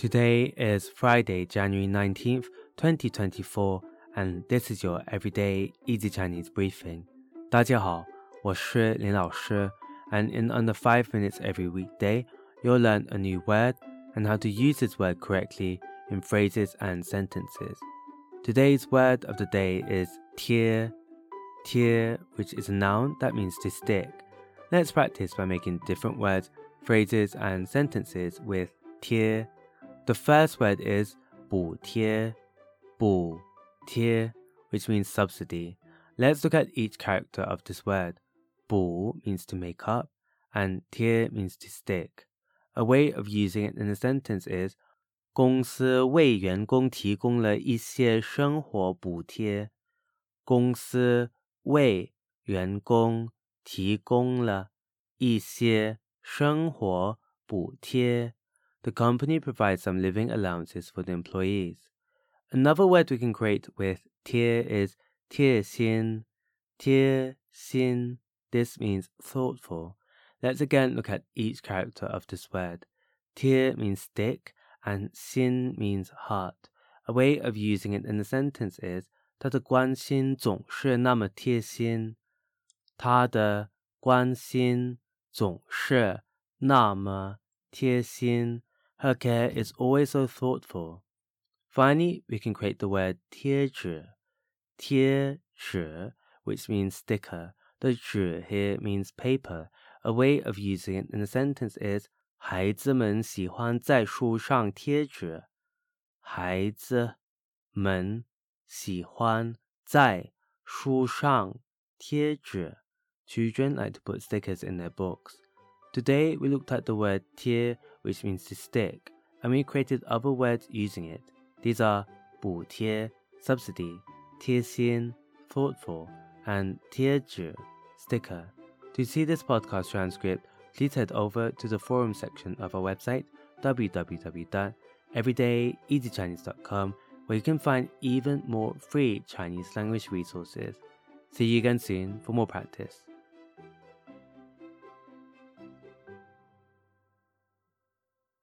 Today is Friday, January 19th, 2024, and this is your everyday easy Chinese briefing. 大家好,我是林老师, and in under 5 minutes every weekday, you'll learn a new word and how to use this word correctly in phrases and sentences. Today's word of the day is 贴, 贴, which is a noun that means to stick. Let's practice by making different words, phrases, and sentences with 贴. The first word is 补贴,补贴, which means subsidy. Let's look at each character of this word. 补 means to make up, and 贴 means to stick. A way of using it in a sentence is 公司为员工提供了一些生活补贴。公司为员工提供了一些生活补贴。 the company provides some living allowances for the employees. Another word we can create with 贴 is tier xin. tier xin. This means thoughtful. Let's again look at each character of this word. 贴 means stick and xin means heart. A way of using it in the sentence is 他的关心总是那么贴心。他的关心总是那么贴心。her care is always so thoughtful. Finally, we can create the word 贴纸,贴纸, which means sticker. The 纸 here means paper. A way of using it in a sentence is 孩子们喜欢在树上贴纸。孩子们喜欢在书上贴纸。Children like to put stickers in their books. Today we looked at the word 贴 which means to stick, and we created other words using it. These are 补贴 subsidy, 贴心 thoughtful, and 贴纸 sticker. To see this podcast transcript, please head over to the forum section of our website www.everydayeasychinese.com where you can find even more free Chinese language resources. See you again soon for more practice.